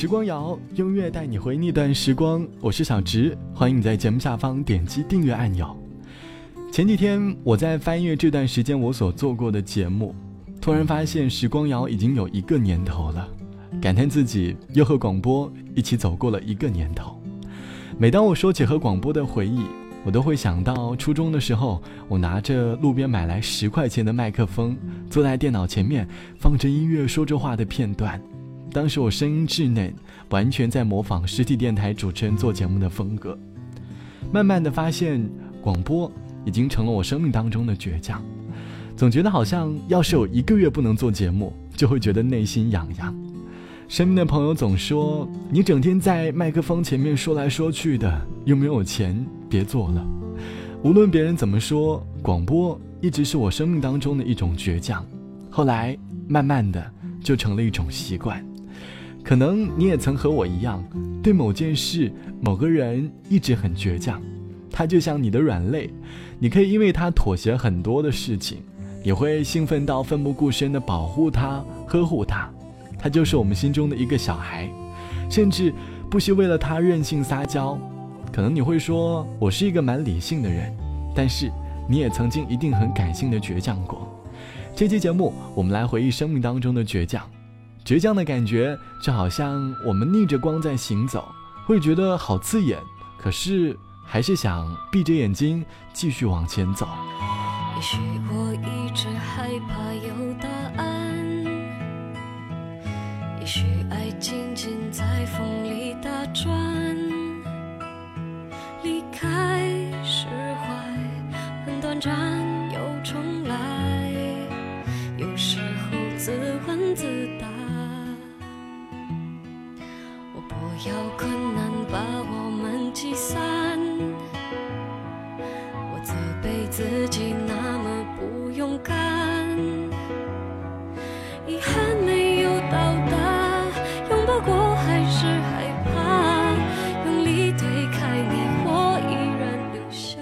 时光谣，音乐带你回那段时光。我是小直，欢迎你在节目下方点击订阅按钮。前几天我在翻阅这段时间我所做过的节目，突然发现时光谣已经有一个年头了，感叹自己又和广播一起走过了一个年头。每当我说起和广播的回忆，我都会想到初中的时候，我拿着路边买来十块钱的麦克风，坐在电脑前面放着音乐说着话的片段。当时我声音稚嫩，完全在模仿实体电台主持人做节目的风格。慢慢的发现，广播已经成了我生命当中的倔强。总觉得好像要是有一个月不能做节目，就会觉得内心痒痒。身边的朋友总说：“你整天在麦克风前面说来说去的，又没有钱，别做了。”无论别人怎么说，广播一直是我生命当中的一种倔强。后来，慢慢的就成了一种习惯。可能你也曾和我一样，对某件事、某个人一直很倔强。他就像你的软肋，你可以因为他妥协很多的事情，也会兴奋到奋不顾身的保护他、呵护他。他就是我们心中的一个小孩，甚至不惜为了他任性撒娇。可能你会说我是一个蛮理性的人，但是你也曾经一定很感性的倔强过。这期节目，我们来回忆生命当中的倔强。倔强的感觉，就好像我们逆着光在行走，会觉得好刺眼，可是还是想闭着眼睛继续往前走。也许我一直害怕有答案，也许爱静静在风里打转，离开释怀很短暂。自己那么不勇敢，遗憾没有到达，拥抱过还是害怕，用力推开你，我依然留下。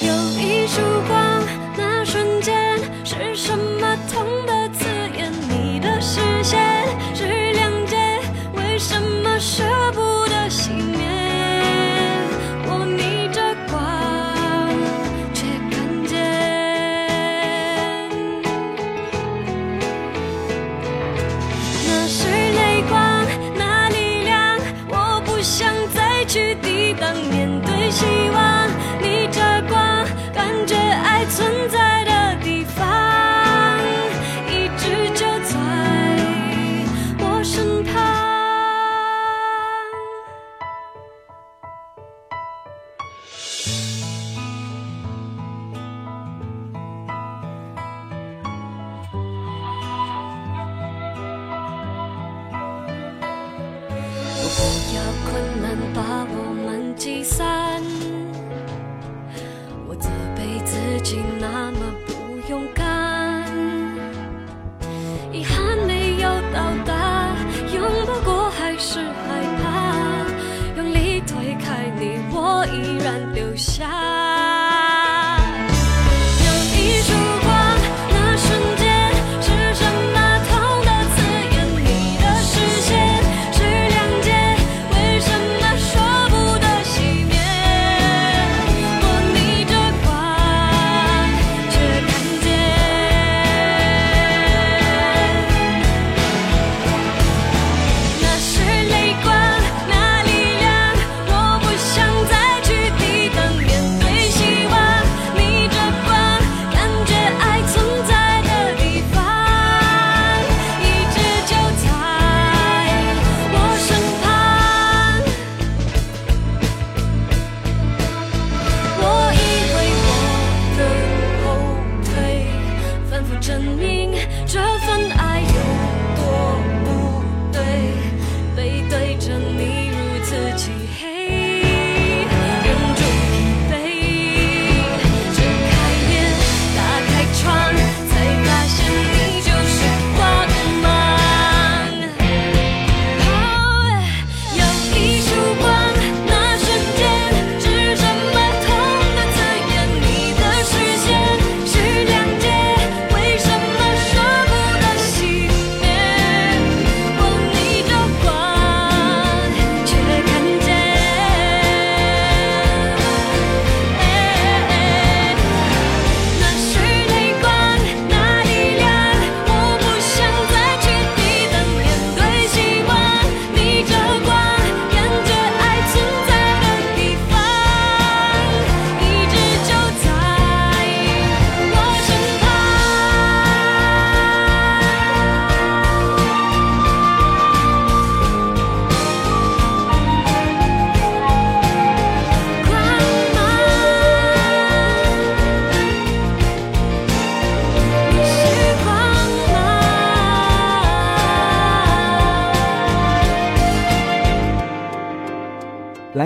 有一束光，那瞬间是什么痛的刺眼？你的视线是谅解，为什么舍。不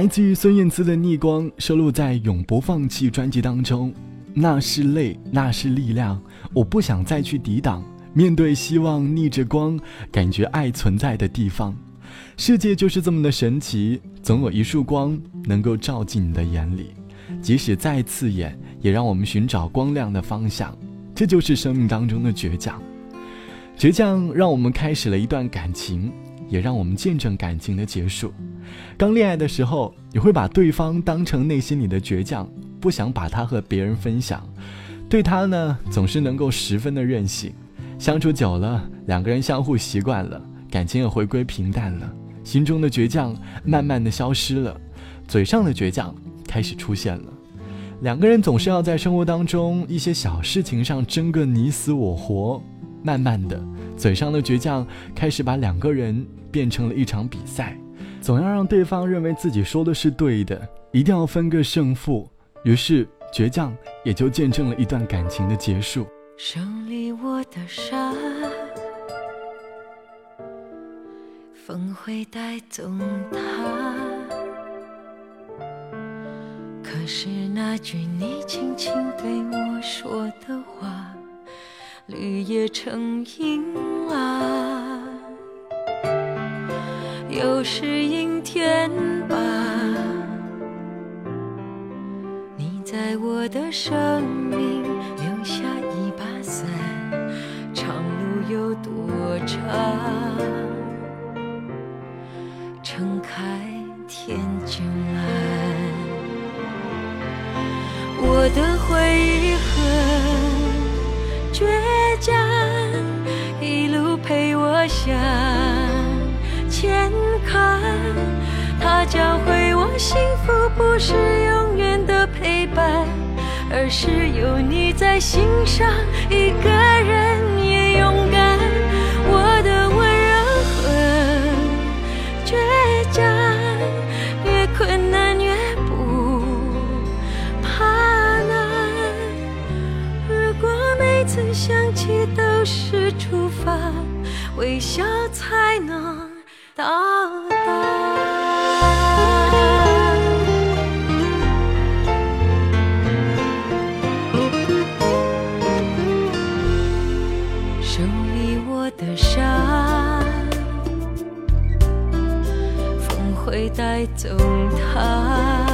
来自于孙燕姿的《逆光》，收录在《永不放弃》专辑当中。那是泪，那是力量，我不想再去抵挡。面对希望，逆着光，感觉爱存在的地方。世界就是这么的神奇，总有一束光能够照进你的眼里，即使再刺眼，也让我们寻找光亮的方向。这就是生命当中的倔强。倔强让我们开始了一段感情，也让我们见证感情的结束。刚恋爱的时候，你会把对方当成内心里的倔强，不想把他和别人分享。对他呢，总是能够十分的任性。相处久了，两个人相互习惯了，感情也回归平淡了，心中的倔强慢慢的消失了，嘴上的倔强开始出现了。两个人总是要在生活当中一些小事情上争个你死我活。慢慢的，嘴上的倔强开始把两个人变成了一场比赛，总要让对方认为自己说的是对的，一定要分个胜负。于是，倔强也就见证了一段感情的结束。手里握的沙，风会带走它。可是那句你轻轻对我说的话。绿叶成荫又是阴天吧？你在我的生命留下一把伞，长路有多长？他教会我，幸福不是永远的陪伴，而是有你在心上，一个人也勇敢。我的温柔很倔强，越困难越不怕难。如果每次。想起都是出发，微笑才能到带走它。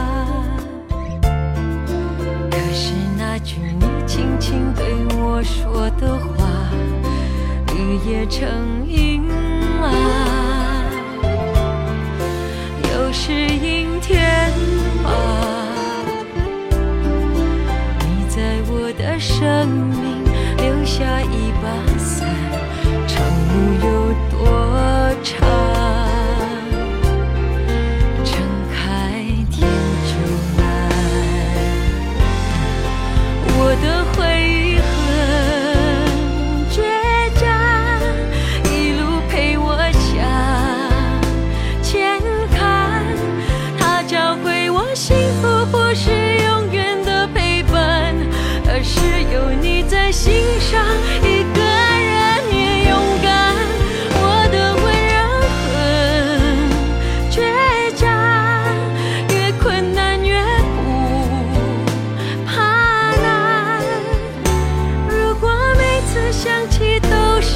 可是那句你轻轻对我说的话，绿叶成荫啊，又是阴天吧？你在我的生命留下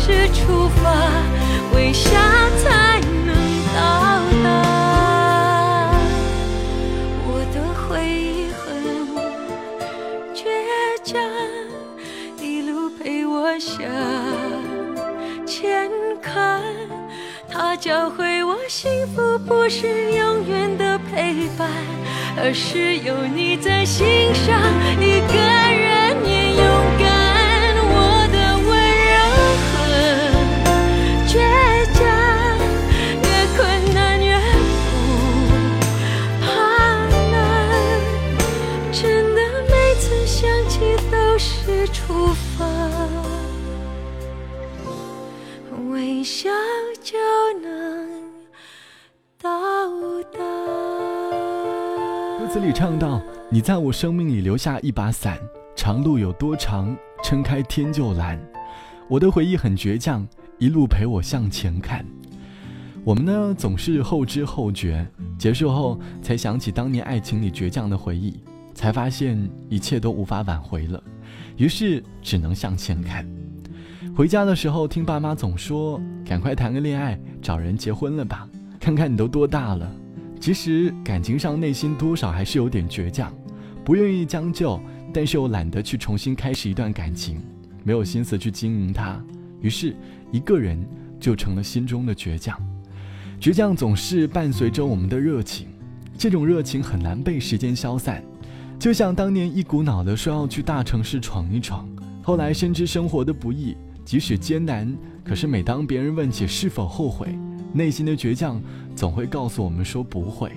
是出发，微笑才能到达。我的回忆很倔强，一路陪我向前看。他教会我幸福不是永远的陪伴，而是有你在心上，一个人也勇敢。里唱到：“你在我生命里留下一把伞，长路有多长，撑开天就蓝。我的回忆很倔强，一路陪我向前看。”我们呢总是后知后觉，结束后才想起当年爱情里倔强的回忆，才发现一切都无法挽回了，于是只能向前看。回家的时候听爸妈总说：“赶快谈个恋爱，找人结婚了吧，看看你都多大了。”其实感情上内心多少还是有点倔强，不愿意将就，但是又懒得去重新开始一段感情，没有心思去经营它，于是一个人就成了心中的倔强。倔强总是伴随着我们的热情，这种热情很难被时间消散。就像当年一股脑的说要去大城市闯一闯，后来深知生活的不易，即使艰难，可是每当别人问起是否后悔，内心的倔强总会告诉我们说不会。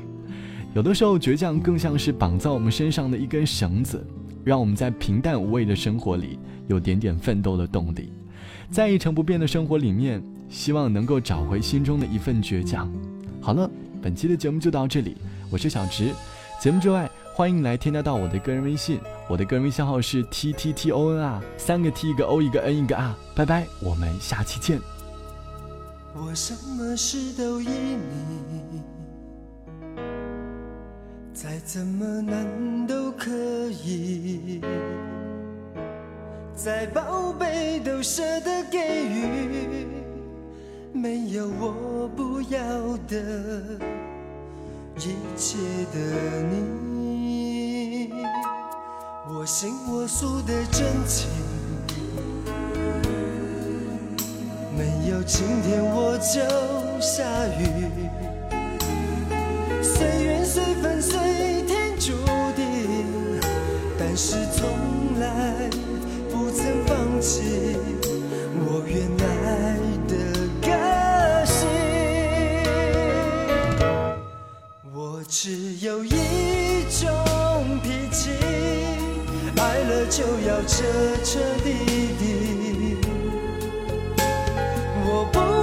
有的时候，倔强更像是绑在我们身上的一根绳子，让我们在平淡无味的生活里有点点奋斗的动力。在一成不变的生活里面，希望能够找回心中的一份倔强。好了，本期的节目就到这里，我是小直。节目之外，欢迎来添加到我的个人微信，我的个人微信号是 t t t o n 啊，三个 t 一个 o 一个 n 一个 r。拜拜，我们下期见。我什么事都依你，再怎么难都可以。再宝贝都舍得给予，没有我不要的一切的你。我行我素的真情，没有晴天我就下雨。随缘随分随天注定，但是从来。不曾放弃我原来的个性，我只有一种脾气，爱了就要彻彻底底。我不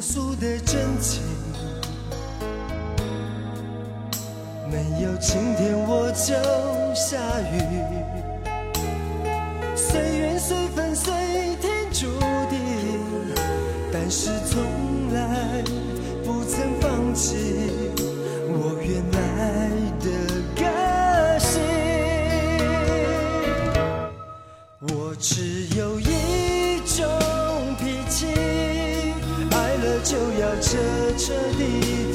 行我素的真情，没有晴天我就下雨，随缘随分随天注定，但是从来不曾放弃我原来的个性，我只就要彻彻底底。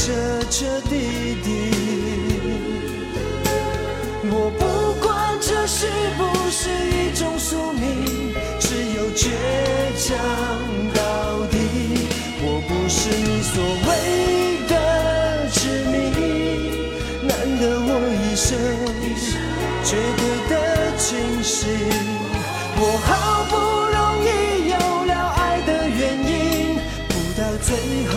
彻彻底底。我不管这是不是一种宿命，只有倔强到底。我不是你所谓的执迷，难得我一生。绝对的清醒。我好不容易有了爱的原因，不到最后，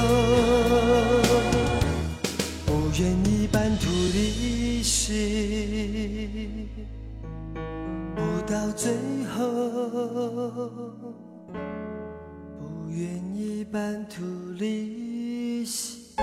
不愿意半途离席，不到最后，不愿意半途离席。